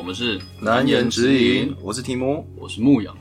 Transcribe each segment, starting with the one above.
我们是难言之隐，我是提摩。我是牧羊。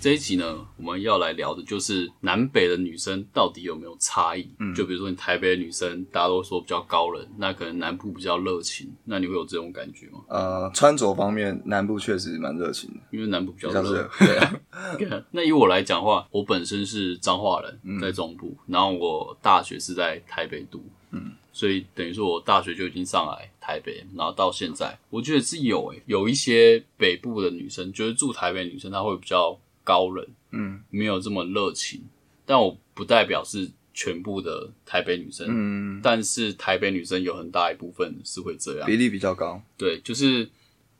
这一集呢，我们要来聊的就是南北的女生到底有没有差异。嗯，就比如说你台北的女生，大家都说比较高冷，那可能南部比较热情，那你会有这种感觉吗？呃，穿着方面，南部确实蛮热情的，因为南部比较热。对啊，那以我来讲的话，我本身是彰化人，在中部，然后我大学是在台北读，嗯，所以等于说我大学就已经上来台北，然后到现在，我觉得是有诶、有一些北部的女生，就是住台北的女生，她会比较高冷，嗯。没有这么热情，但我不代表是全部的台北女生，嗯，但是台北女生有很大一部分是会这样，比例比较高。对，就是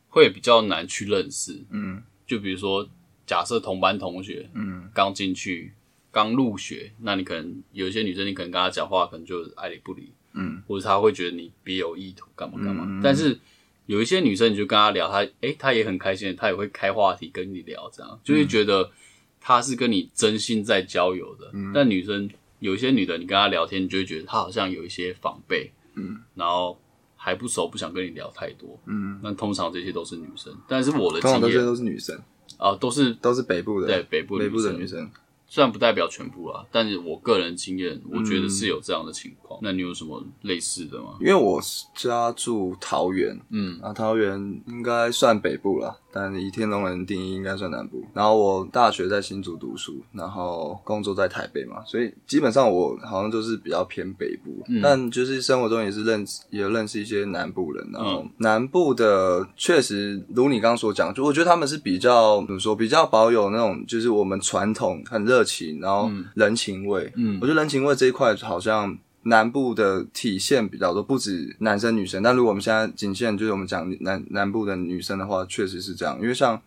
会比较难去认识，嗯。就比如说，假设同班同学嗯。刚进去、刚入学，那你可能有一些女生，你可能跟她讲话，可能就爱理不理，嗯。或者他会觉得你别有意图，干嘛干嘛。嗯嗯但是有一些女生，你就跟她聊，她诶，她也很开心，她也会开话题跟你聊，这样。就会觉得她是跟你真心在交友的。嗯。但女生有一些女的，你跟她聊天，你就会觉得她好像有一些防备，嗯，然后还不熟，不想跟你聊太多。嗯，那通常这些都是女生，但是我的经验都是女生，啊，都是都是北部的，对北部北部的女生。虽然不代表全部啦，但是我个人经验，我觉得嗯是有这样的情况。那你有什么类似的吗？因为我家住桃园，嗯啊，桃园应该算北部了，但以天龙人定义应该算南部。然后我大学在新竹读书，然后工作在台北嘛，所以基本上我好像就是比较偏北部。嗯但就是生活中也是认识，也认识一些南部人。然后嗯南部的确实如你刚刚所讲，就我觉得他们是比较怎么说，比较保有那种就是我们传统很热情，然后人情味。嗯我觉得人情味这一块好像南部的体现比较多，不止男生女生。但如果我们现在仅限就是我们讲南南部的女生的话，确实是这样。因为像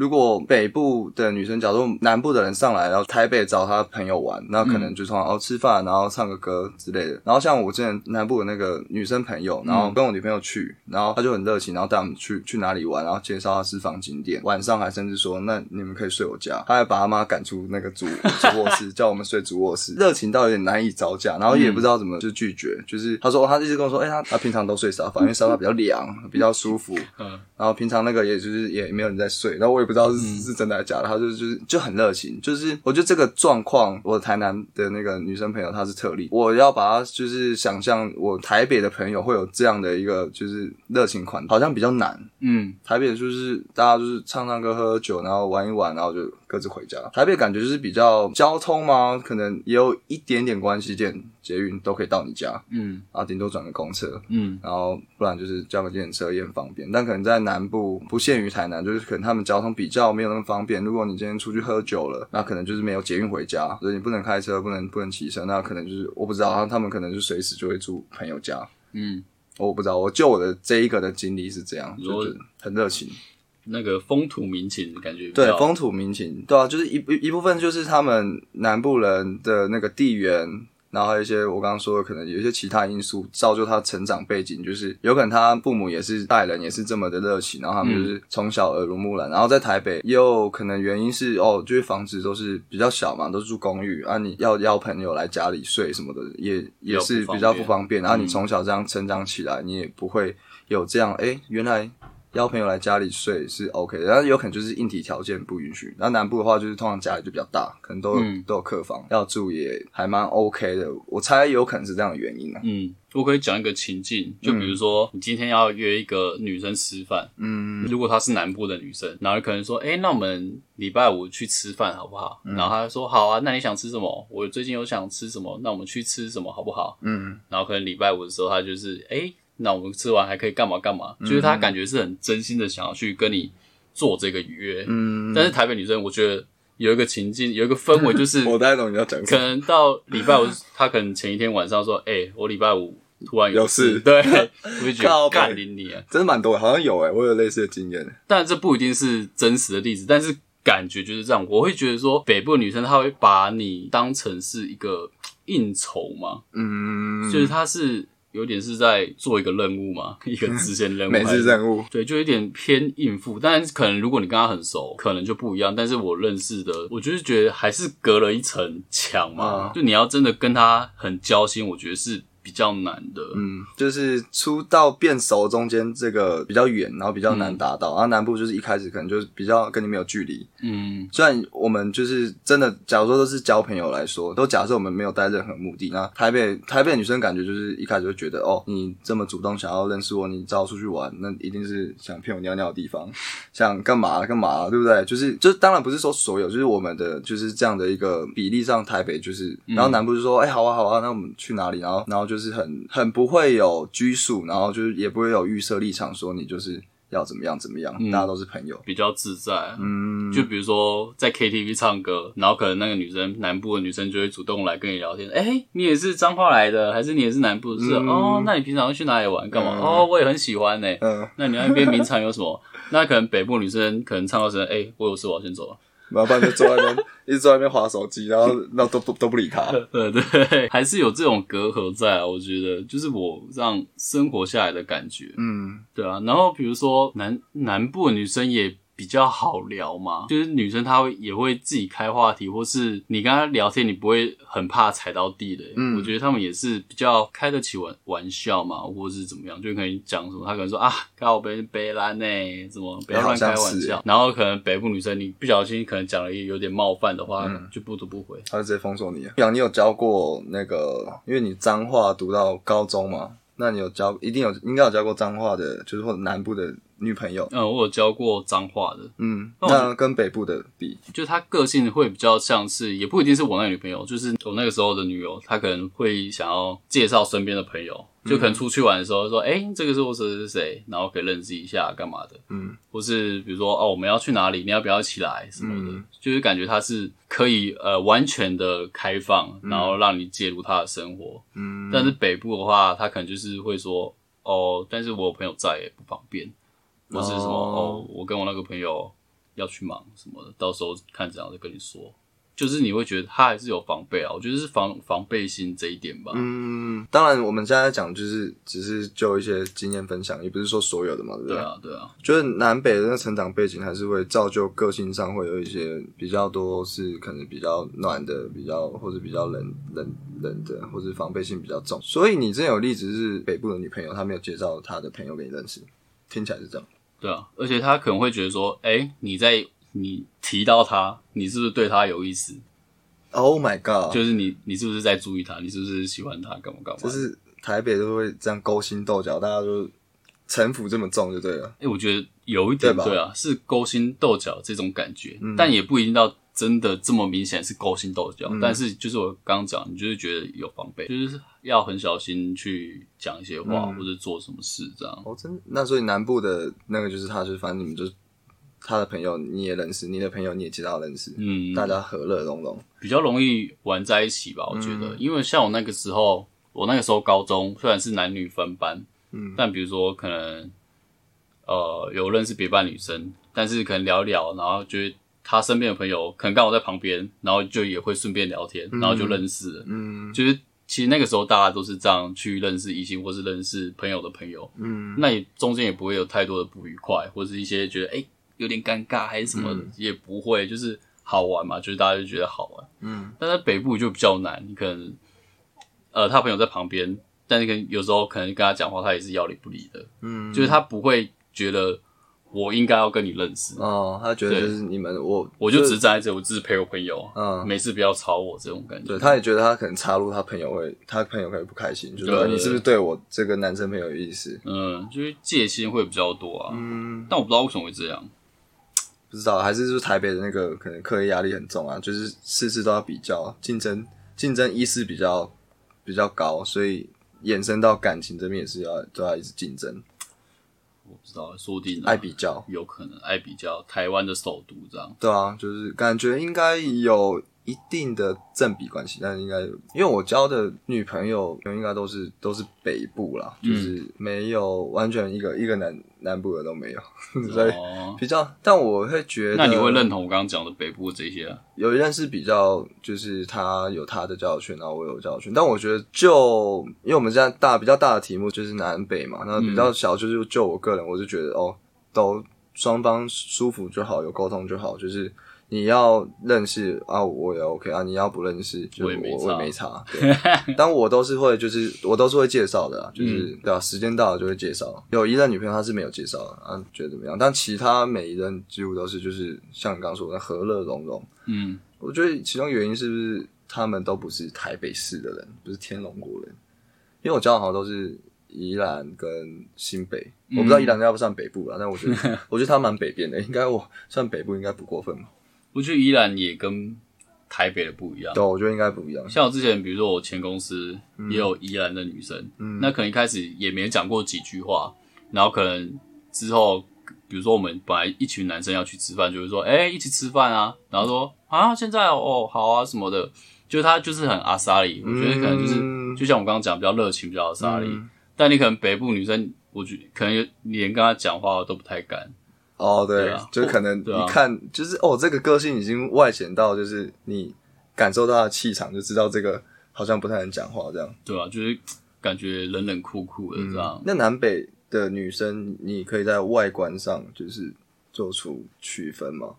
如果北部的女生，假如南部的人上来，然后台北找他朋友玩，那可能就通常、哦吃饭，然后唱个歌之类的。然后像我之前南部的那个女生朋友，然后跟我女朋友去，然后她就很热情，然后带我们去去哪里玩，然后介绍她私房景点，晚上还甚至说那你们可以睡我家，她还把她妈赶出那个主主卧室，叫我们睡主卧室，热情到有点难以招架，然后也不知道怎么就拒绝，就是她说、她一直跟我说，哎、她她平常都睡沙发，因为沙发比较凉，比较舒服，嗯然后平常那个也就是也没有人在睡，然后我也不知道是、是真的还是假的，他就就是就很热情，就是我觉得这个状况，我台南的那个女生朋友她是特例，我要把她就是想象我台北的朋友会有这样的一个就是热情款，好像比较难。嗯台北就是大家就是唱唱歌、喝喝酒，然后玩一玩，然后就各自回家。台北感觉就是比较交通嘛，可能也有一点点关系，电捷运都可以到你家，嗯然后顶多转个公车。嗯然后不然就是叫个电车也很方便，但可能在南部不限于台南，就是可能他们交通比较没有那么方便。如果你今天出去喝酒了，那可能就是没有捷运回家，所以你不能开车，不能不能骑车，那可能就是我不知道，然后他们可能就随时就会住朋友家。嗯，我不知道，我就我的这一个的经历是这样，就是很热情，那个风土民情感觉对风土民情，对啊，就是一一一部分就是他们南部人的那个地缘，然后还有一些我刚刚说的，可能有一些其他因素造就他成长背景，就是有可能他父母也是待人，也是这么的热情，然后他们就是从小耳濡目染，然后在台北也有可能原因是哦，就是房子都是比较小嘛，都是住公寓啊，你要邀朋友来家里睡什么的，也也是比较不方便，然后你从小这样成长起来，你也不会有这样，哎，原来。邀朋友来家里睡是 OK 的，但是有可能就是硬体条件不允许。然后南部的话，就是通常家里就比较大，可能都有、嗯都有客房，要住也还蛮 OK 的。我猜有可能是这样的原因啊。嗯，我可以讲一个情境，就比如说你今天要约一个女生吃饭，嗯如果她是南部的女生，然后可能说，哎、那我们礼拜五去吃饭好不好？然后她就说好啊，那你想吃什么？我最近有想吃什么，那我们去吃什么好不好？嗯然后可能礼拜五的时候，她就是，哎、那我们吃完还可以干嘛干嘛？就是他感觉是很真心的想要去跟你做这个约。嗯，但是台北女生，我觉得有一个情境，有一个氛围，就是 我大概懂你要讲可。能到礼拜五，他可能前一天晚上说，哎、我礼拜五突然有事，事对，我就觉得干你你啊。真的蛮多的，好像有诶、我有类似的经验。但这不一定是真实的例子，但是感觉就是这样。我会觉得说，北部女生她会把你当成是一个应酬嘛，嗯，就是她是有点是在做一个任务嘛，一个支线任务，每次任务，对，就有点偏应付，但是可能如果你跟他很熟，可能就不一样。但是我认识的，我就是觉得还是隔了一层墙嘛，啊。就你要真的跟他很交心，我觉得是比较难的。嗯，就是出到变熟中间这个比较远，然后比较难达到。然后南部就是一开始可能就是比较跟你没有距离。嗯，虽然我们就是真的，假如说都是交朋友来说，都假设我们没有带任何目的。那台北台北女生感觉就是一开始就觉得，哦，你这么主动想要认识我，你找我出去玩，那一定是想骗我尿尿的地方，想干嘛干嘛，对不对？就是就当然不是说所有，就是我们的就是这样的一个比例上，台北就是，然后南部就说，哎、好啊好啊，那我们去哪里？然后然后就是很很不会有拘束，然后就是也不会有预设立场，说你就是要怎么样怎么样，大家都是朋友。比较自在。嗯，就比如说在 KTV 唱歌，然后可能那个女生南部的女生就会主动来跟你聊天，哎、你也是彰化来的，还是你也是南部的？是、嗯哦，那你平常会去哪里玩？干嘛？嗯哦，我也很喜欢呢、嗯。那你那边名产有什么？那可能北部女生可能唱到声，哎、我有事，我要先走了。然后不然就坐在那边，一直坐在那边划手机，然后 那都都不都不理他。对对，还是有这种隔阂在啊。我觉得就是我让生活下来的感觉，嗯对啊。然后比如说南南部的女生也比较好聊嘛，就是女生她会也会自己开话题，或是你跟她聊天，你不会很怕踩到地的。嗯我觉得他们也是比较开得起玩玩笑嘛，或是怎么样，就可以讲什么，她可能说啊，靠北北兰呢，怎么不要乱开玩笑。然后可能北部女生你不小心可能讲了一个有点冒犯的话，嗯就不读不回。她就直接封锁你。杨，你有教过那个？因为你脏话读到高中嘛，那你有教，一定有，应该有教过脏话的，就是或者南部的女朋友。嗯，我有教过脏话的，嗯，那跟北部的比，就她个性会比较像是，也不一定是我那个女朋友，就是我那个时候的女友，她可能会想要介绍身边的朋友，就可能出去玩的时候说，哎、这个是我谁谁谁，然后可以认识一下干嘛的，嗯，或是比如说哦，我们要去哪里，你要不要一起来什么的，嗯。就是感觉她是可以呃完全的开放，然后让你介入她的生活，嗯，但是北部的话，她可能就是会说，哦，但是我有朋友在也不方便，或是什么哦哦我跟我那个朋友要去忙什么的，到时候看怎样再跟你说。就是你会觉得他还是有防备啊，我觉得是防防备心这一点吧。嗯，当然我们现在讲就是只是就一些经验分享，也不是说所有的嘛，对不对？对啊，对啊，就是南北的那成长背景还是会造就个性上会有一些比较多是可能比较暖的，比较或者比较冷冷冷的，或者防备心比较重。所以你真有例子是北部的女朋友，她没有介绍她的朋友给你认识，听起来是这样。对啊，而且他可能会觉得说，哎、你在你提到他，你是不是对他有意思？Oh my god！就是你你是不是在注意他？你是不是喜欢他？干嘛干嘛？就是台北都会这样勾心斗角，大家都城府这么重就对了。哎、我觉得有一点对吧嗯对啊，是勾心斗角这种感觉，但也不一定到真的这么明显是勾心斗角。嗯但是就是我刚刚讲，你就是觉得有防备，就是要很小心去讲一些话、嗯或者做什么事这样。哦，真的那所以南部的那个就是他，就是反正你们就是他的朋友你也认识，你的朋友你也知道认识，嗯，大家和乐融融。比较容易玩在一起吧，我觉嗯得，因为像我那个时候，我那个时候高中虽然是男女分班，嗯，但比如说可能呃有认识别班女生，但是可能聊聊，然后就是他身边的朋友可能刚好在旁边，然后就也会顺便聊天，然后就认识了，嗯。就是其实那个时候大家都是这样去认识异性或是认识朋友的朋友，嗯。那也中间也不会有太多的不愉快，或是一些觉得哎、诶有点尴尬还是什么的，也不会，就是好玩嘛，就是大家就觉得好玩。嗯。但在北部就比较难，你可能呃他朋友在旁边，但是可能有时候可能跟他讲话，他也是要理不理的，嗯，就是他不会觉得我应该要跟你认识，哦，他觉得就是你们我我就只是站在这，我只是陪我朋友，嗯。没事不要吵我这种感觉。对，他也觉得他可能插入他朋友会，他朋友可能不开心，就说你是不是对。我这个男生朋友有意思？嗯，就是戒心会比较多啊，嗯，但我不知道为什么会这样。不知道，还是就是台北的那个可能课业压力很重啊，就是事事都要比较，竞争竞争意识比较比较高，所以衍生到感情这边也是要都要一直竞争，我不知道，说不定啊爱比较。有可能爱比较台湾的首都这样。对啊，就是感觉应该有一定的正比关系，但是应该因为我交的女朋友应该都是都是北部啦，嗯就是没有完全一个一个南南部的都没有，所以哦，比较，但我会觉得，那你会认同我刚刚讲的北部这些啊？有一件事比较，就是他有他的交友圈，然后我有交友圈，但我觉得就因为我们现在大比较大的题目就是南北嘛，那比较小就是就我个人，我就觉得哦，都双方舒服就好，有沟通就好，就是你要认识啊，我也 OK 啊，你要不认识，就我也没差我也没差。对 但我都是会，就是我都是会介绍的啊，就是、对啊，时间到了就会介绍。有一任女朋友她是没有介绍的啊，觉得怎么样？但其他每一任几乎都是就是像你刚刚说的和乐融融。嗯，我觉得其中原因是不是他们都不是台北市的人，不是天龙国人？因为我交往好像都是宜兰跟新北，我不知道宜兰要不算北部啦，但我觉得 我觉得他蛮北边的，应该我算北部应该不过分吧？我觉得宜兰也跟台北的不一样。对，我觉得应该不一样。像我之前，比如说我前公司也有宜兰的女生，那可能一开始也没讲过几句话，然后可能之后，比如说我们本来一群男生要去吃饭，就会说，哎、一起吃饭啊，然后说啊，现在哦，好啊什么的，就他就是很阿莎里，我觉得可能就是、嗯。就像我刚刚讲，比较热情，比较阿莎里，嗯。但你可能北部女生，我觉可能连跟她讲话都不太敢，哦，对，对啊就是可能对啊一看就是哦，这个个性已经外显到，就是你感受到他的气场，就知道这个好像不太能讲话这样。对啊、就是感觉冷冷酷酷的这样。那南北的女生，你可以在外观上就是做出区分吗？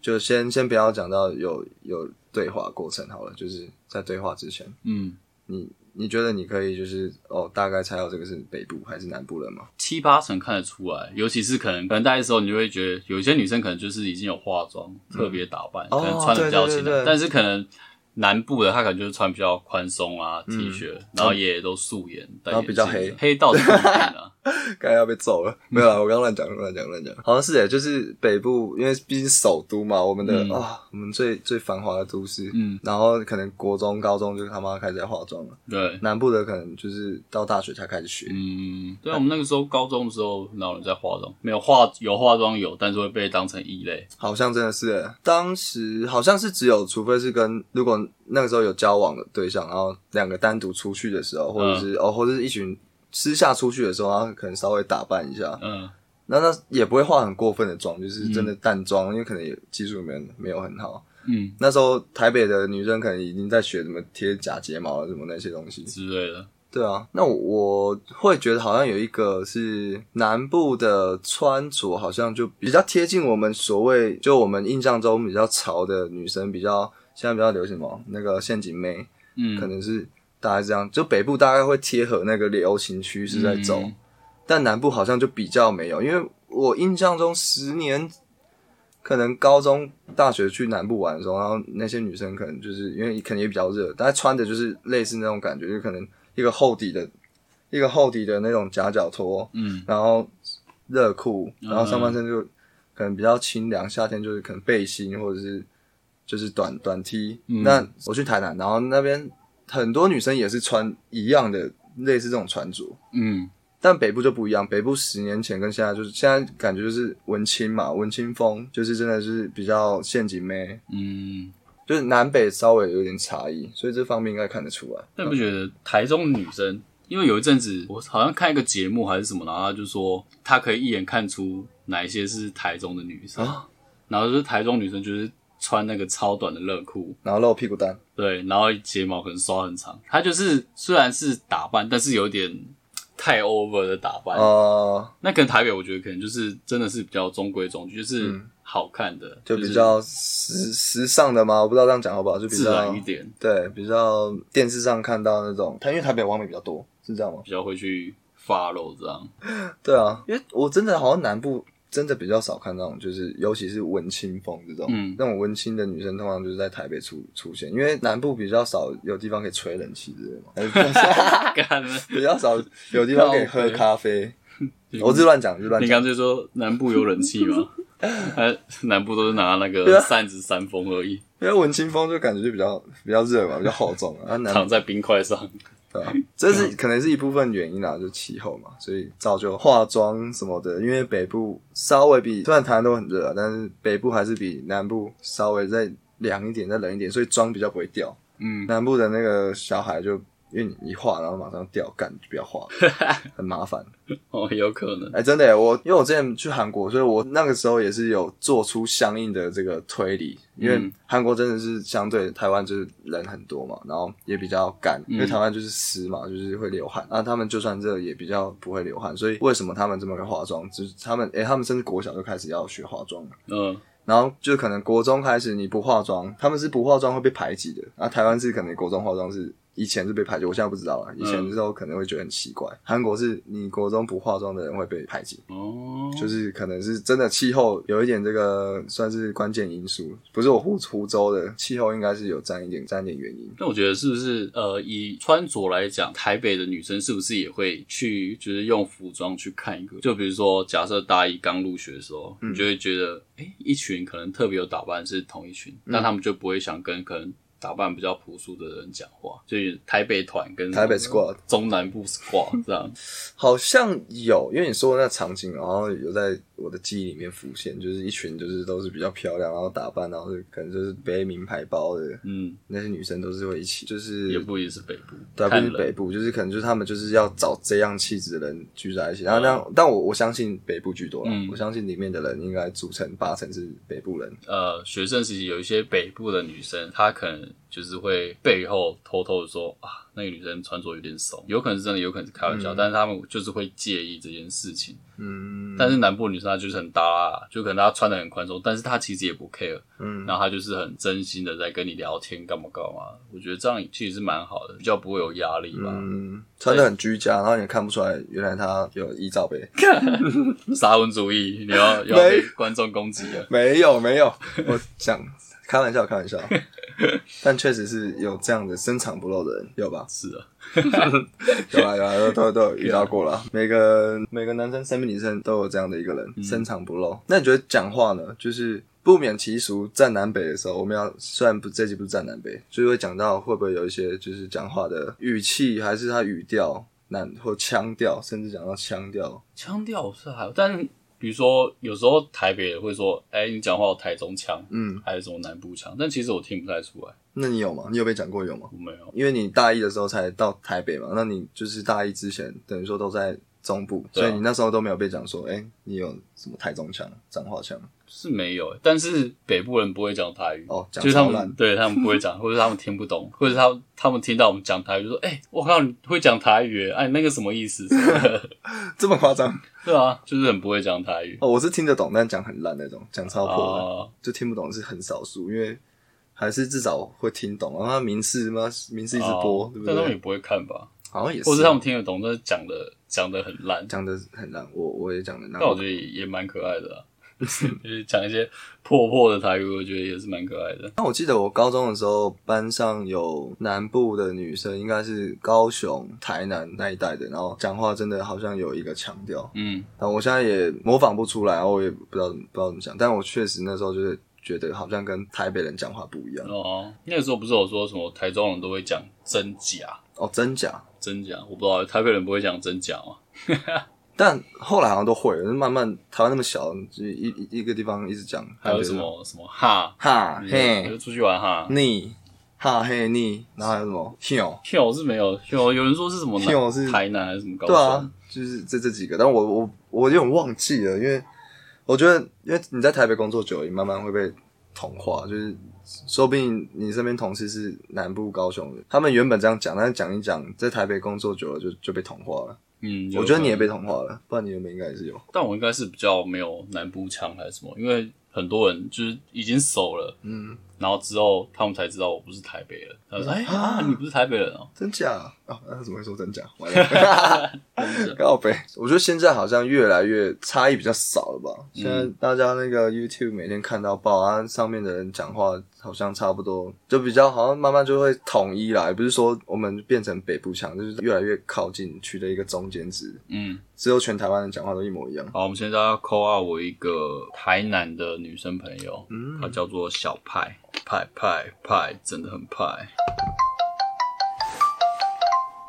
就先先不要讲到有有对话过程好了，就是在对话之前，嗯，你你觉得你可以就是哦，大概猜到这个是北部还是南部人吗？七八成看得出来，尤其是可能可能大一的时候，你就会觉得有一些女生可能就是已经有化妆，特别打扮，哦可能穿的比较清淡，对对对对但是可能南部的她可能就是穿比较宽松啊 T 恤，然后也都素颜，戴嗯然后比较黑黑到底不一定啊。刚才要被揍了，没有啦，我刚刚乱讲乱讲乱讲，好像是诶，就是北部，因为毕竟首都嘛，我们的嗯。啊、我们最最繁华的都市，嗯，然后可能国中、高中就他妈开始在化妆了，对，南部的可能就是到大学才开始学，嗯，对啊，我们那个时候高中的时候，哪有人在化妆？没有化，有化妆有，但是会被当成异类。好像真的是诶，当时好像是只有，除非是跟如果那个时候有交往的对象，然后两个单独出去的时候，或者是、哦，或者是一群私下出去的时候，他可能稍微打扮一下，嗯，那那也不会化很过分的妆，就是真的淡妆，因为可能也技术没有没有很好。嗯那时候台北的女生可能已经在学怎么贴假睫毛了，什么那些东西。之类的。对啊，那我我会觉得好像有一个是南部的穿着，好像就比较贴近我们所谓就我们印象中比较潮的女生，比较现在比较流行什么那个陷阱妹，嗯，可能是大概这样。就北部大概会贴合那个流行趋势在走，嗯。但南部好像就比较没有，因为我印象中十年，可能高中、大学去南部玩的时候，然后那些女生可能就是因为可能也比较热，大家穿的就是类似那种感觉，就可能一个厚底的、一个厚底的那种夹脚拖，嗯。然后热裤，然后上半身就可能比较清凉，夏天就是可能背心或者是就是短短 T、嗯。那我去台南，然后那边很多女生也是穿一样的类似这种穿着。嗯。但北部就不一样，北部十年前跟现在就是现在感觉就是文青嘛，文青风就是真的是比较陷阱妹，嗯，就是南北稍微有点差异，所以这方面应该看得出来。但你不觉得台中女生，因为有一阵子我好像看一个节目还是什么，然后他就说他可以一眼看出哪一些是台中的女生，啊？然后就是台中女生就是穿那个超短的热裤，然后露屁股蛋，对，然后睫毛可能刷很长，他就是虽然是打扮，但是有点太 over 的打扮。呃，那跟台北我觉得可能就是真的是比较中规中矩，就是好看的，就比较时时尚的嘛，我不知道这样讲好不好，就比自然一点，对，比较电视上看到那种，因为台北网美比较多，是这样吗？比较会去 follow 这样。对啊，因为我真的好像南部真的比较少看那种，就是尤其是文青风这种，嗯那种文青的女生通常就是在台北出出现，因为南部比较少有地方可以吹冷气之类的嘛，比较少有地方可以喝咖啡。我是乱讲，就是乱讲。你刚才说南部有冷气吗？还南部都是拿那对个啊扇子扇风而已，因为文青风就感觉就比较比较热嘛，比较厚重啊。躺在冰块上。对啊，这是可能是一部分原因啦，就气候嘛，所以造就化妆什么的。因为北部稍微比虽然台湾都很热啊，但是北部还是比南部稍微再凉一点、再冷一点，所以妆比较不会掉。嗯，南部的那个小孩就因为你一化，然后马上掉，干就不要化，很麻烦。哦，有可能。哎、真的，我因为我之前去韩国，所以我那个时候也是有做出相应的这个推理，因为嗯韩国真的是相对台湾就是人很多嘛，然后也比较干，因为台湾就是湿嘛，就是会流汗，那他们就算热也比较不会流汗，所以为什么他们这么会化妆？就是他们哎、他们甚至国小就开始要学化妆了。嗯，然后就可能国中开始你不化妆，他们是不化妆会被排挤的，然后台湾是可能国中化妆是以前是被排挤，我现在不知道了。以前的时候可能会觉得很奇怪，韩国是你国中不化妆的人会被排挤，哦，就是可能是真的气候有一点这个算是关键因素，不是我湖湖州的气候应该是有占一点占一点原因。那我觉得是不是呃，以穿着来讲，台北的女生是不是也会去就是用服装去看一个？就比如说，假设大一刚入学的时候，你就会觉得，哎、一群可能特别有打扮是同一群，那他们就不会想跟可能。打扮比较朴素的人讲话，所以台北团跟台北 squad 中南部 squad 这样，好像有，因为你说的那场景，然后有在我的记忆里面浮现，就是一群就是都是比较漂亮，然后打扮，然后是可能就是背名牌包的嗯，那些女生都是会一起，就是也不一定是北部，对啊，不是北部，就是可能就是他们就是要找这样气质的人聚在一起，然后那样，但我我相信北部居多啦，嗯。我相信里面的人应该组成八成是北部人，呃，学生时期有一些北部的女生，她可能就是会背后偷偷的说啊，那个女生穿着有点怂，有可能是真的，有可能是开玩笑，但是他们就是会介意这件事情。嗯，但是南部女生她就是很搭、啊，就可能她穿的很宽松，但是她其实也不 care，嗯，然后她就是很真心的在跟你聊天，干嘛干嘛。我觉得这样其实是蛮好的，比较不会有压力吧。嗯，穿的很居家，然后你也看不出来原来她有依罩杯，沙文主义，你要要被观众攻击了。没有没有，我讲开玩笑开玩笑，但确实是有这样的深藏不露的人，有吧？是啊，有啊有啊，都都都有 遇到过了。每个每个男生、身边女生都有这样的一个人，深藏不露。那你觉得讲话呢？就是不免其俗，站南北的时候，我们要虽然不这集不是站南北，所以会讲到会不会有一些就是讲话的语气，还是他语调、难或腔调，甚至讲到腔调。腔调是还有，但是比如说有时候台北人会说，哎、你讲话有台中腔，嗯，还是什么南部腔，但其实我听不太出来，那你有吗？你有被讲过有吗？我没有。因为你大一的时候才到台北嘛，那你就是大一之前等于说都在中部，啊所以你那时候都没有被讲说，哎、你有什么台中腔、彰化腔？是没有、但是北部人不会讲台语，哦讲就是他们 对他们不会讲，或者他们听不懂，或者他他们听到我们讲台语就说：“哎、我靠，你会讲台语耶？哎，你那个什么意思？” 这么夸张？对啊，就是很不会讲台语哦，我是听得懂，但讲很烂那种，讲超破。就听不懂是很少数，因为还是至少会听懂。然后他民视嘛，民视一直播，哦对不对但他们也？不会看吧？好像也是，或是他们听得懂，但是讲的讲的很烂，讲的很烂，我我也讲的烂但。我觉得也也蛮可爱的、啊，就是讲一些破破的台语，我觉得也是蛮可爱的。那我记得我高中的时候，班上有南部的女生，应该是高雄、台南那一带的，然后讲话真的好像有一个腔调，嗯，但我现在也模仿不出来，然后我也不知道不知道怎么讲，但我确实那时候就是觉得好像跟台北人讲话不一样。哦，那个时候不是有说什么台中人都会讲真假，哦，真假？真假，我不知道台北人不会讲真假吗？但后来好像都会了，慢慢台湾那么小，就一一一个地方一直讲，还有什么什么哈，哈嘿就嘿出去玩哈。你哈嘿你，然后还有什么 hill，跳我是没有，跳有人说是什么南跳是台南还是什么高对啊？，就是这这几个，但我我我有点忘记了，因为我觉得，因为你在台北工作久了，你慢慢会被同化，就是说不定你身边同事是南部高雄的，他们原本这样讲，但是讲一讲，在台北工作久了就就被同化了。嗯，我觉得你也被同化了，不然你原本应该也是有。但我应该是比较没有南部腔还是什么，因为很多人就是已经熟了，嗯，然后之后他们才知道我不是台北人，他说：“哎啊，你不是台北人哦。真假？啊，那他怎么会说真假？完了，告白。我觉得现在好像越来越差异比较少了吧？现在大家那个 YouTube 每天看到报啊，上面的人讲话好像差不多，就比较好像慢慢就会统一啦。也不是说我们变成北部腔，就是越来越靠近，取得一个中间值，”嗯，只有全台湾人讲话都一模一样。好，我们现在要 call out 我一个台南的女生朋友，嗯她叫做小派，派派派，真的很派。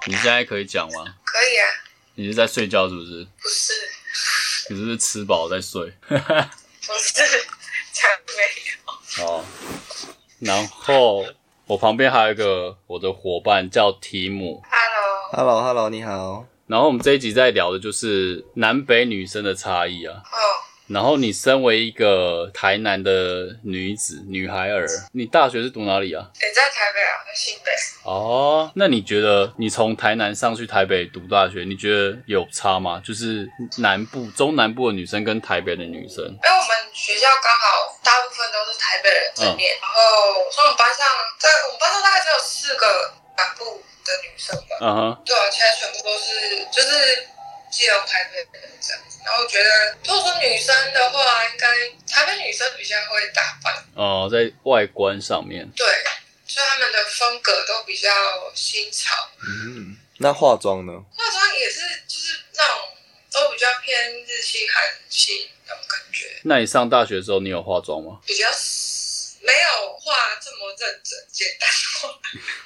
你现在可以讲吗？可以啊，你是在睡觉是不是？不是，你是不是吃饱在睡？不是，才没有。哦，然后我旁边还有一个我的伙伴叫提姆，Hello，Hello Hello，你好。然后我们这一集在聊的就是南北女生的差异啊。哦，然后你身为一个台南的女子女孩儿，你大学是读哪里啊？也在台北啊，在新北。哦，那你觉得你从台南上去台北读大学，你觉得有差吗？就是南部、中南部的女生跟台北的女生，因为我们学校刚好大部分都是台北人在念，然后所以我们班上，在我们班上大概只有四个南部的女生吧。嗯哼，对啊，其他全部都是就是基隆、台北的人这样子。然后我觉得，如果说女生的话，应该台北女生比较会打扮，哦，在外观上面，对，所以他们的风格都比较新潮。嗯，那化妆呢？化妆也是就是那种都比较偏日系、韩系那种感觉，那你上大学的时候，你有化妆吗？比较没有化这么认真，简单化。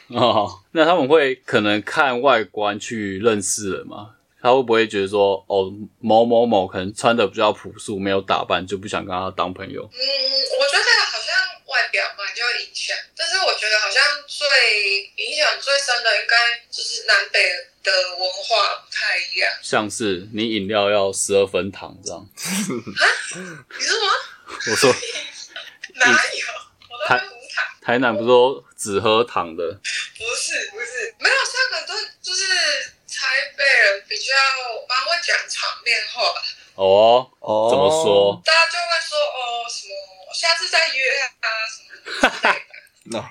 哦，那他们会可能看外观去认识人吗？他会不会觉得说，哦，某某某可能穿的比较朴素，没有打扮，就不想跟他当朋友？嗯，我觉得好像外表嘛就会影响，但是我觉得好像最影响最深的应该就是南北的文化不太一样。像是你饮料要十二分糖这样，你说什么？我说 哪有？我都喝无糖。台南不是都只喝糖的？不是不是，没有像很多就是台北人比较蛮会讲场面话，哦，哦，怎么？说？大家就会说哦什么下次再约啊什么之类的。那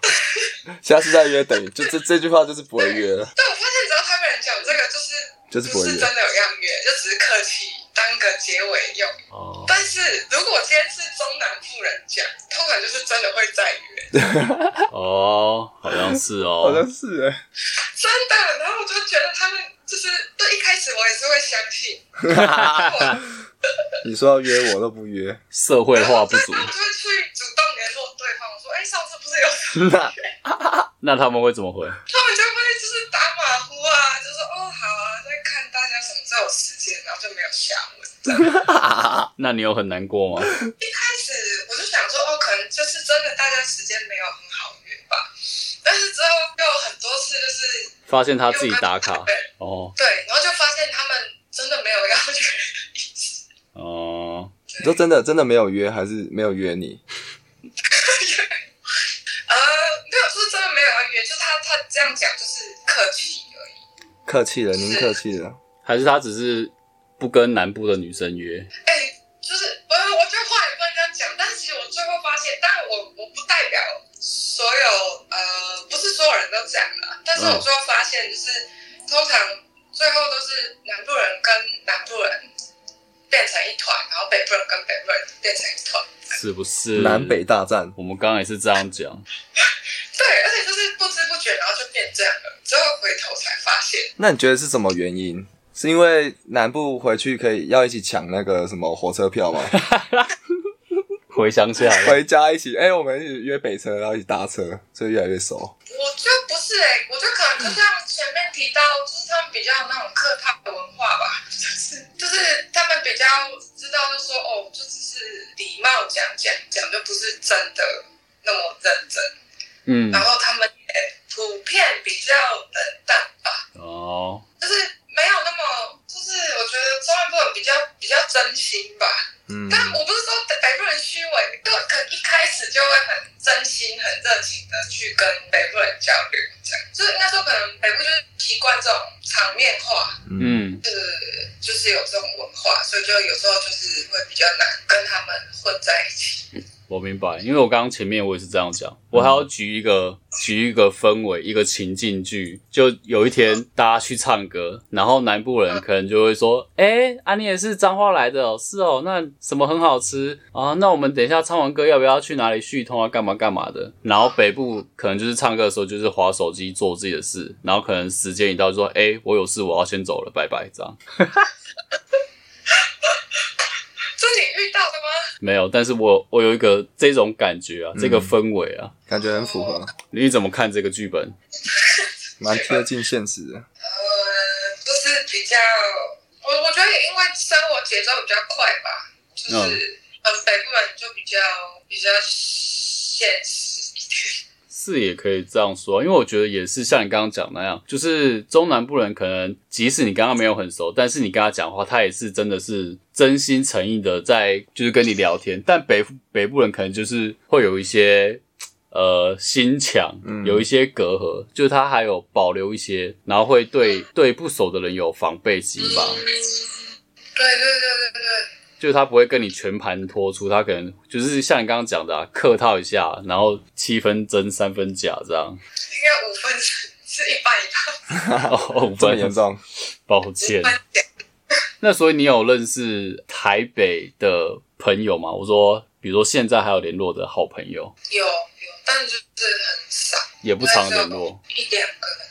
下次再约，等于就这这句话就是不会约了，但我发现只要台北人讲这个，就是就是不会约。是真的有要约，就只是客气当个结尾用。哦，但是如果今天是中南富人讲，通常就是真的会再约，哦，好像是哦 好像哦。是哎，真的。然后我就觉得他们就是，对一开始我也是会相信，你说要约我都不约，社会化不足就会去主动联络对方，我说，哎、上次不是有什么？那他们会怎么回？他们就会就是打马虎啊，就说哦好啊，再看大家什么时候有时间，然后就没有下文。那你有很难过吗？一开始我就想说，哦，可能就是真的大家时间没有很好约吧。但是之后又有很多次就是发现他自己打卡对哦对，然后就发现他们真的没有要约的意思。哦，你说真的真的没有约，还是没有约你？呃，没有，就是真的没有要约，就是他他这样讲就是客气而已。客气了，您客气了。还是他只是不跟南部的女生约？哎、就是我我觉得话也不能这样讲，但是其实我最后发现，当然我我不代表所有呃，不是所有人都这样啦，但是我最后发现，就是、通常最后都是南部人跟南部人变成一团，然后北部人跟北部人变成一团。是不是？南北大战，我们刚刚也是这样讲。对，而且就是不知不觉，然后就变这样了，之后回头才发现，那你觉得是什么原因？是因为南部回去可以要一起抢那个什么火车票吗？回乡下，回家一起，哎、我们一起约北车，然后一起搭车，所以越来越熟。我就不是哎、我就可能就像前面提到，就是他们比较有那种客套的文化吧，就是就是他们比较知道，就说哦，就只是礼貌讲讲讲，就不是真的那么认真。嗯然，后他们也普遍比较冷淡吧，哦，就是没有那么，就是我觉得中南部人比较比较真心吧。嗯，但我不是说北部人虚伪，就可能一开始就会很真心、很热情的去跟北部人交流，这样，就是应该说可能北部就是习惯这种场面化，嗯，就是就是有这种文化，所以就有时候就是会比较难跟他们混在一起。我明白，因为我刚刚前面我也是这样讲，我还要举一个举一个氛围，一个情境剧，就有一天大家去唱歌，然后南部人可能就会说，哎、啊你也是彰化来的哦，是哦，那什么很好吃啊？那我们等一下唱完歌要不要去哪里续通啊？干嘛干嘛的？然后北部可能就是唱歌的时候就是划手机做自己的事，然后可能时间一到就说，哎、我有事我要先走了，拜拜，这样 到的吗？没有，但是我我有一个这种感觉啊，这个氛围啊，感觉很符合，你怎么看这个剧本？蛮贴近现实的。呃，就是比较，我我觉得也因为生活节奏比较快吧，就是嗯、北部人就比较比较现实一点。是也可以这样说，因为我觉得也是像你刚刚讲那样，就是中南部人可能即使你刚刚没有很熟，但是你跟他讲话，他也是真的是真心诚意的在就是跟你聊天。但北北部人可能就是会有一些呃心墙，有一些隔阂，就是他还有保留一些，然后会对对不熟的人有防备心吧。对对对对对，就是他不会跟你全盘托出，他可能就是像你刚刚讲的、啊，客套一下，然后七分真三分假这样。应该五分是是一半一半，哦，五分这么严重？抱歉。那所以你有认识台北的朋友吗？我说，比如说现在还有联络的好朋友，有有，但就是很少，也不常联络。一两个。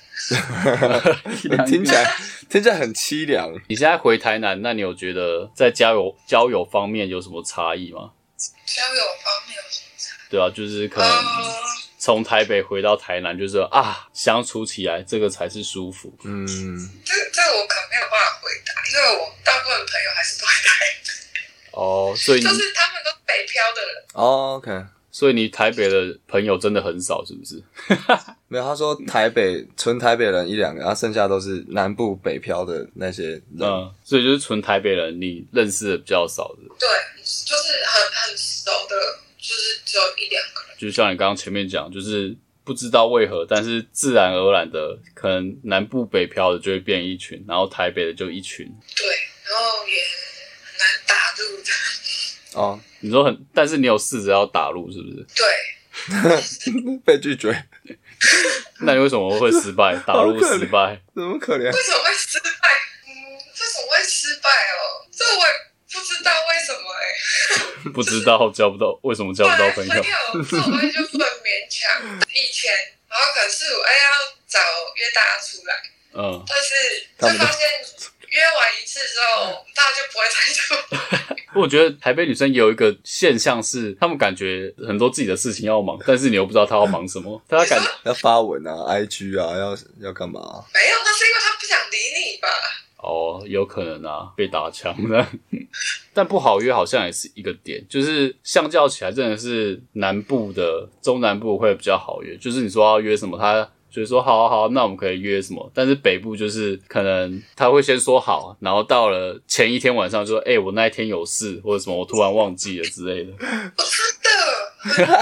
听起来听起来很凄凉。你现在回台南，那你有觉得在交友交友方面有什么差异吗？交友方面有什么差？对啊，就是可能呃，从台北回到台南，就是啊，相处起来这个才是舒服。嗯，这这个我可能没有办法回答，因为我大部分朋友还是都在台北哦，所以 就是他们都北漂的人。哦，OK，所以你台北的朋友真的很少，是不是？没有，他说台北纯台北人一两个，然后剩下都是南部北漂的那些人。嗯，所以就是纯台北人，你认识的比较少的。对，就是很很熟的，就是只有一两个人。就像你刚刚前面讲，就是不知道为何，但是自然而然的，可能南部北漂的就会变一群，然后台北的就一群。对，然后也很难打入的。哦，你说很，但是你有试着要打入，是不是？对，被拒绝，那你为什么会失败？打入失败？怎么可怜？为什么会失败？嗯，为什么会失败哦？这我也不知道交不到，为什么交不到朋友？朋友这种东西就不能勉强。以前，然后可是我哎要找约大家出来，嗯，但是就就发现约完一次之后，大家就不会再出来。我觉得台北女生有一个现象是，她们感觉很多自己的事情要忙，但是你又不知道她要忙什么，她感要发文啊，IG 啊，要要干嘛、没有，那是因为她不想理你吧？哦，有可能啊，被打枪的。但不好约好像也是一个点，就是相较起来，真的是南部的中南部会比较好约。就是你说要约什么，他就是说好好好，那我们可以约什么。但是北部就是可能他会先说好，然后到了前一天晚上就说，哎、我那一天有事或者什么，我突然忘记了之类的。我真的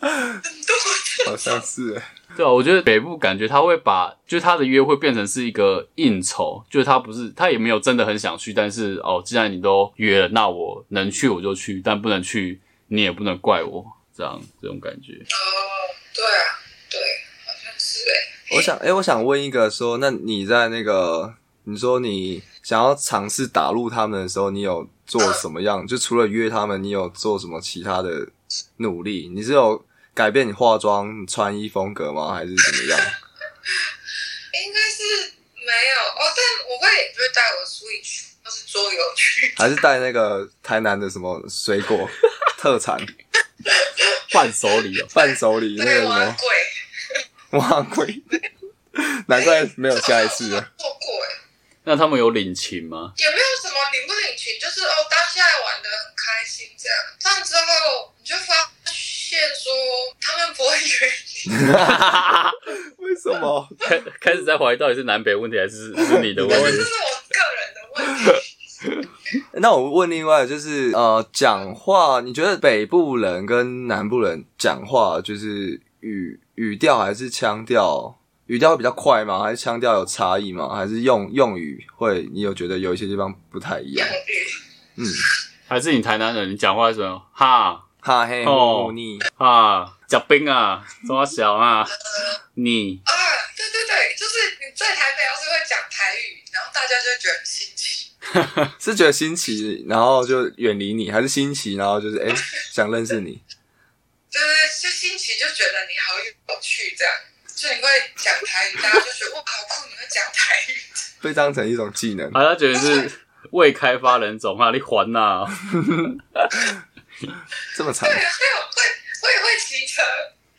很 多好像是，对啊，我觉得北部感觉他会把，就是他的约会变成是一个应酬，就是他不是他也没有真的很想去，但是哦，既然你都约了，那我能去我就去，但不能去你也不能怪我，这样这种感觉。哦，对啊，对，好像是哎、我想，哎、我想问一个说，那你在那个，你说你想要尝试打入他们的时候，你有做什么样？就除了约他们，你有做什么其他的努力？你是有改变你化妆、穿衣风格吗？还是怎么样？应该是没有哦，但我会就会带我 Switch 或是桌游去。还是带那个台南的什么水果特产 伴手礼哦，伴手礼那个，什么贵，哇贵？难怪没有下一次了。做过哎，那他们有领情吗？也没有什么领不领情，就是哦，当下玩的很开心这样。这样之后你就发现说他们不会约你，为什么？开 开始在怀疑到底是南北问题还是 是你的问题这是？我个人的问题。那我问另外就是呃，讲话，你觉得北部人跟南部人讲话就是语语调还是腔调？语调会比较快吗？还是腔调有差异吗？还是用用语会？你有觉得有一些地方不太一样嗯，还是你台南人？你讲话是什么？哈哈嘿哦呼你哈，假冰啊，中小啊，你啊，对对对，就是你在台北要是会讲台语，然后大家就会觉得很新奇。是觉得新奇，然后就远离你，还是新奇，然后就是哎、想认识你？就是就新奇，就觉得你好有趣，这样就你会讲台语，大家就觉得哇好酷，你会讲台语。被当成一种技能。好，他觉得是未开发人种啊，你还呐、这么惨对，会有会会会骑车，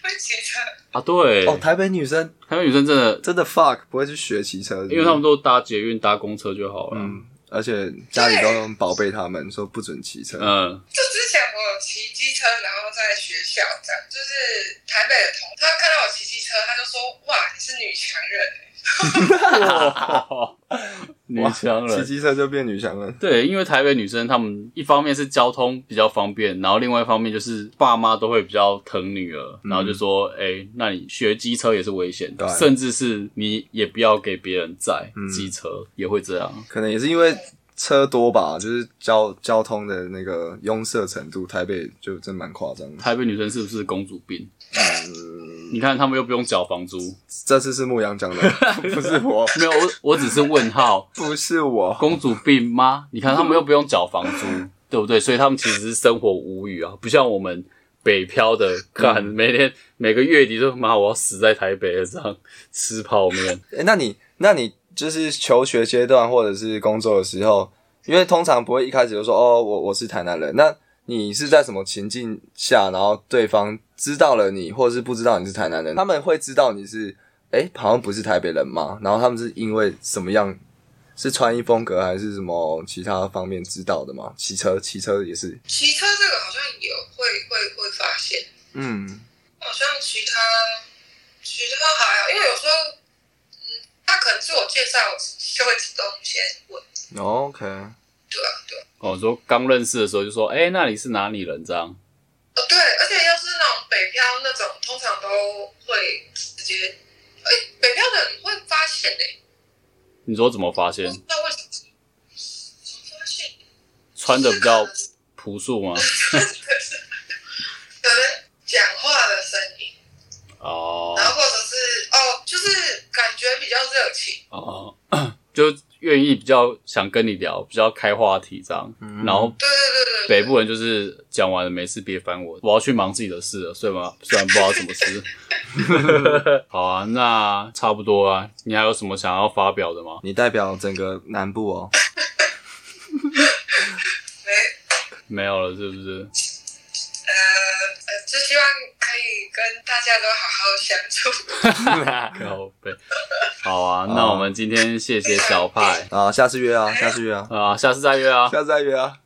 会骑车。啊，对，哦，台北女生台北女生真的，真的 fuck 不会去学骑车因为他们都搭捷运、搭公车就好了。嗯，而且家里都很宝贝他们，说不准骑车。嗯，就之前我有骑机车，然后在学校这样，就是台北的同，他看到我骑机车，他就说：“哇，你是女强人、欸。女强人。骑机车就变女强人。对，因为台北女生她们一方面是交通比较方便，然后另外一方面就是爸妈都会比较疼女儿，然后就说：“哎、那你学机车也是危险的，甚至是你也不要给别人载机车，也会这样。可能也是因为车多吧，就是交交通的那个拥塞程度，台北就真蛮夸张的。台北女生是不是公主病？你看他们又不用缴房租，这次是牧羊讲的，不是我，没有我我只是问号，不是我。公主病吗？你看他们又不用缴房租，对不对？所以他们其实是生活无语啊，不像我们北漂的，看每天每个月底都妈我要死在台北了，这样吃泡面。诶那你那你就是求学阶段或者是工作的时候，因为通常不会一开始就说哦，我我是台南人。那你是在什么情境下，然后对方知道了你，或者是不知道你是台南人，他们会知道你是哎，好像不是台北人嘛？然后他们是因为什么样？是穿衣风格还是什么其他方面知道的吗？骑车，骑车也是，”骑车这个好像有会会会发现，嗯，好像其他其他还好，因为有时候，嗯，他可能自我介绍就会主动先问，OK，对啊，对啊。哦，说刚认识的时候就说，哎、那你是哪里人？这样哦，对，而且要是那种北漂那种，通常都会直接，哎，北漂的人会发现诶、你说怎么发现不？知道为什么，怎么发现？穿的比较朴素吗？可能讲话的声音，哦然后或者是哦，就是感觉比较热情，哦，就愿意比较想跟你聊，比较开话题这样。然后北部人就是讲完了没事别烦我，我要去忙自己的事了，虽然 虽然不知道什么事。好啊，那差不多啊，你还有什么想要发表的吗？你代表整个南部哦。没没有了，是不是？呃呃，就希望可以跟大家都好好相处。靠背。好啊，那我们今天谢谢小派啊，下次约啊，下次约啊，啊，下次再约啊。下次再约啊。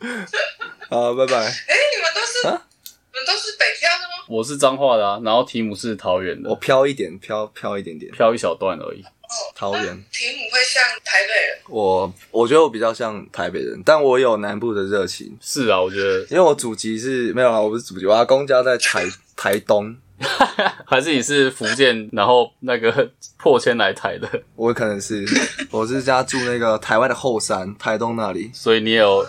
好，拜拜。哎，你们都是、啊你们都是北漂的吗？我是彰化的啊，然后提姆是桃园我的，飘一点，飘飘一点点。飘一小段而已。哦，桃园。那题目会像台北人，我我觉得我比较像台北人，但我有南部的热情，是啊，我觉得因为我祖籍是没有啊，我不是祖籍，我阿公家在台 台东，还是你是福建，然后那个破迁来台的，我可能是我是家住那个台湾的后山，台东那里。所以你有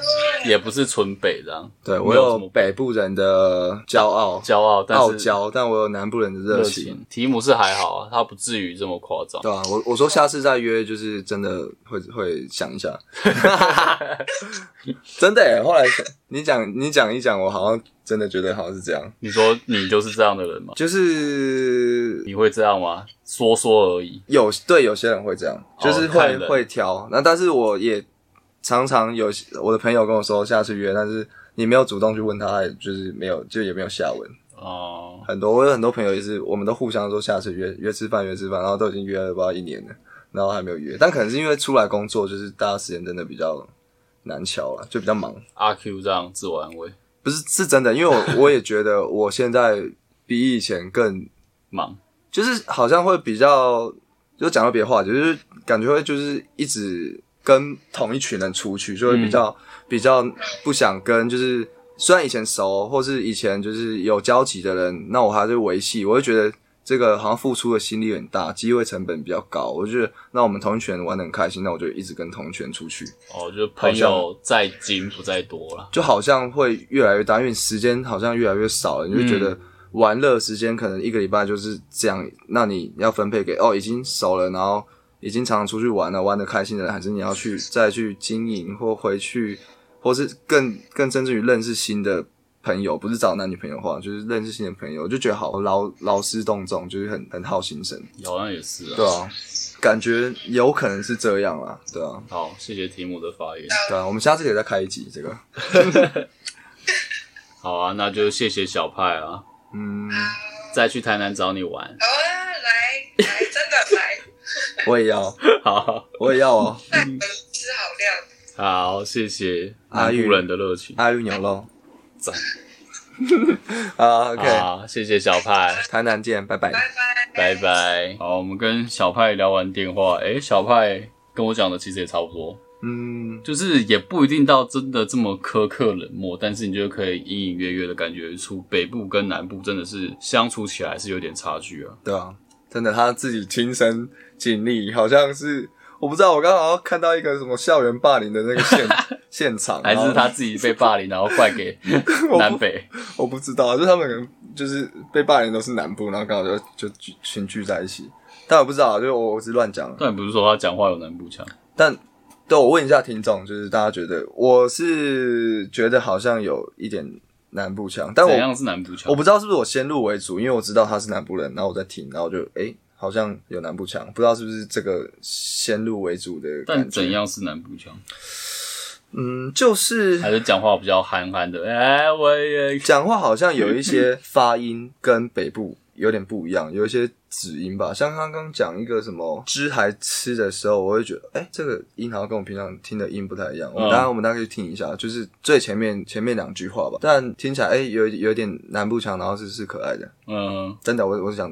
也不是纯北这样。对我有北部人的骄傲、骄傲，但傲是娇，但我有南部人的热热情。情。提姆是还好啊，他不至于这么夸张。对啊，我我说下次再约，就是真的会会想一下，真的耶。后来你讲你讲一讲，我好像真的觉得好像是这样，你说你就是这样的人吗？就是你会这样吗？说说而已。有对有些人会这样，就是会、会挑。那但是我也常常有我的朋友跟我说下次约，但是你没有主动去问他，就是没有就也没有下文。哦、很多我有很多朋友也是，我们都互相说下次约约吃饭约吃饭，然后都已经约了不知道一年了，然后还没有约。但可能是因为出来工作，就是大家时间真的比较难瞧了，就比较忙。阿 Q 这样自我安慰，不是是真的，因为我我也觉得我现在比以前更忙。就是好像会比较，就讲到别的话题，就是感觉会就是一直跟同一群人出去，就会比较、比较不想跟就是虽然以前熟，或是以前就是有交集的人，那我还是维系，我会觉得这个好像付出的心力很大，机会成本比较高。我觉得那我们同一群玩的很开心，那我就一直跟同一群出去，哦，就是朋友在精不在多了。就好像会越来越大，因为时间好像越来越少了，你就觉得玩乐时间可能一个礼拜就是这样，那你要分配给哦已经熟了，然后已经常常出去玩了，玩的开心的人，还是你要去再去经营或回去，或是更更甚至于认识新的朋友，不是找男女朋友的话，就是认识新的朋友，我就觉得好劳劳师动众，就是很很耗心神，好像也是啊。对啊，感觉有可能是这样啊，对啊，好，谢谢提姆的发言。对啊，我们下次可以再开一集这个，好啊，那就谢谢小派啊，嗯，再去台南找你玩。好啊，来来，真的来，我也要，好，我也要哦。带我吃好，谢谢阿玉人的热情。阿玉牛肉，赞。好，OK，好，谢谢小派，台南见，拜拜。拜拜拜，拜。好，我们跟小派聊完电话，诶、小派跟我讲的其实也差不多，嗯，就是也不一定到真的这么苛刻冷漠，但是你就可以隐隐约约的感觉出北部跟南部真的是相处起来是有点差距啊。对啊，真的他自己亲身经历，好像是我不知道，我刚刚好像看到一个什么校园霸凌的那个现 现场，还是他自己被霸凌，然后怪给 南北。我不知道，就是他们可能就是被霸凌都是南部，然后刚好就就聚群聚在一起，但我不知道，就是我我是乱讲的，但不是说他讲话有南部腔，但对我问一下听众，就是大家觉得我是觉得好像有一点南部腔，但我怎样是南部腔？我不知道是不是我先入为主，因为我知道他是南部人，然后我在听，然后我就诶、好像有南部腔，不知道是不是这个先入为主的。但怎？样是南部腔？嗯，就是还是讲话比较憨憨的？哎、我也 讲话好像有一些发音跟北部有点不一样，有一些指音吧。像刚刚讲一个什么 “汁还吃”的时候，我会觉得，哎、这个音好像跟我平常听的音不太一样。我们嗯当然，我们大概去听一下，就是最前面前面两句话吧。但听起来，哎、有有点南部腔，然后是是可爱的，嗯，真的，我我是讲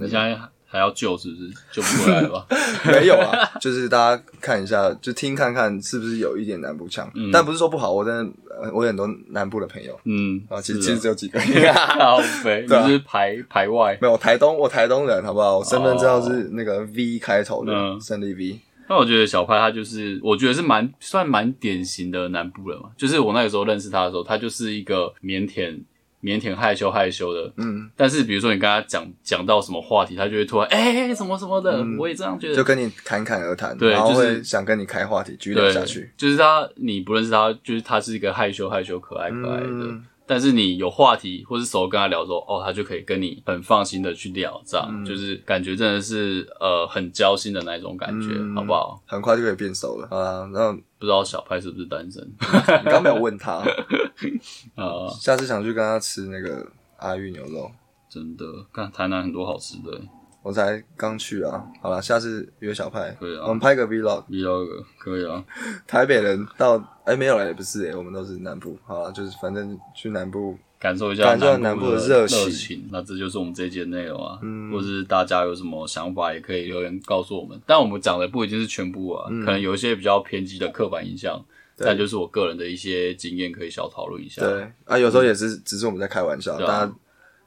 还要救是不是？救不回来了吧？没有啊，就是大家看一下，就听看看是不是有一点南部腔，嗯但不是说不好，我真的，呃我有很多南部的朋友嗯，啊，其实其实只有几个。好肥，对啊你是排排外。没有台东，我台东人，好不好？我身份证号是那个 V 开头的，嗯胜利 V。那我觉得小派他就是，我觉得是蛮算蛮典型的南部人嘛。就是我那个时候认识他的时候，他就是一个腼腆、腼腆、害羞、害羞的。嗯，但是比如说你跟他讲讲到什么话题，他就会突然哎、什么什么的，我也这样觉得。就跟你侃侃而谈，对然后就是会想跟你开话题，继续聊下去。，就是他，你不认识他，就是他是一个害羞、害羞、可爱、可爱的。嗯但是你有话题或是熟跟他聊说，哦，他就可以跟你很放心的去聊，这样、嗯就是感觉真的是呃很交心的那一种感觉，嗯好不好？很快就可以变熟了。好啦，那不知道小派是不是单身？你刚没有问他，啊、下次想去跟他吃那个阿玉牛肉，真的，看台南很多好吃的，我才刚去啊。好了，下次约小派，可以啊我们拍个 vlog，vlog 可以啊。台北人到哎、没有了，也不是哎、我们都是南部。好了，就是反正去南部，感受一下感受南南部的的热情情。那这就是我们这一节内容啊，嗯或是大家有什么想法，也可以留言告诉我们。但我们讲的不一定是全部啊，可能有一些比较偏激的刻板印象，但就是我个人的一些经验，可以小讨论一下。对啊，有时候也是只是我们在开玩笑，啊大家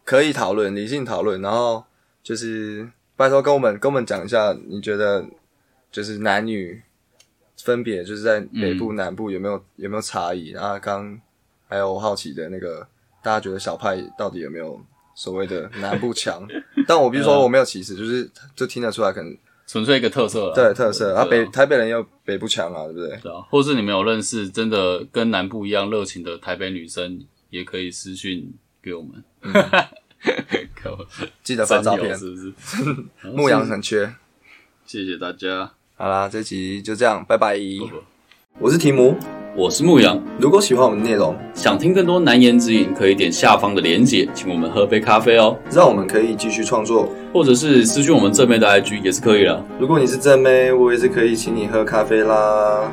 可以讨论，理性讨论，然后就是拜托跟我们跟我们讲一下，你觉得就是男女分别就是在北部、南部有没有有没有差异？然后刚还有我好奇的那个，大家觉得小派到底有没有所谓的南部强？但我比如说我没有歧视，就是就听得出来可能纯粹一个特色啦。对特色啊，对北台北人也有北部强啊，对不对？对啊，或是你们有认识真的跟南部一样热情的台北女生，也可以私讯给我们。给我记得发照片，是不是？牧羊很缺。谢谢大家。好啦，这集就这样，拜拜。我是提姆。我是牧羊，如果喜欢我们的内容，想听更多难言之隐，可以点下方的连结，请我们喝杯咖啡哦，让我们可以继续创作。或者是私讯我们正妹的 IG 也是可以的。如果你是正妹，我也是可以请你喝咖啡啦。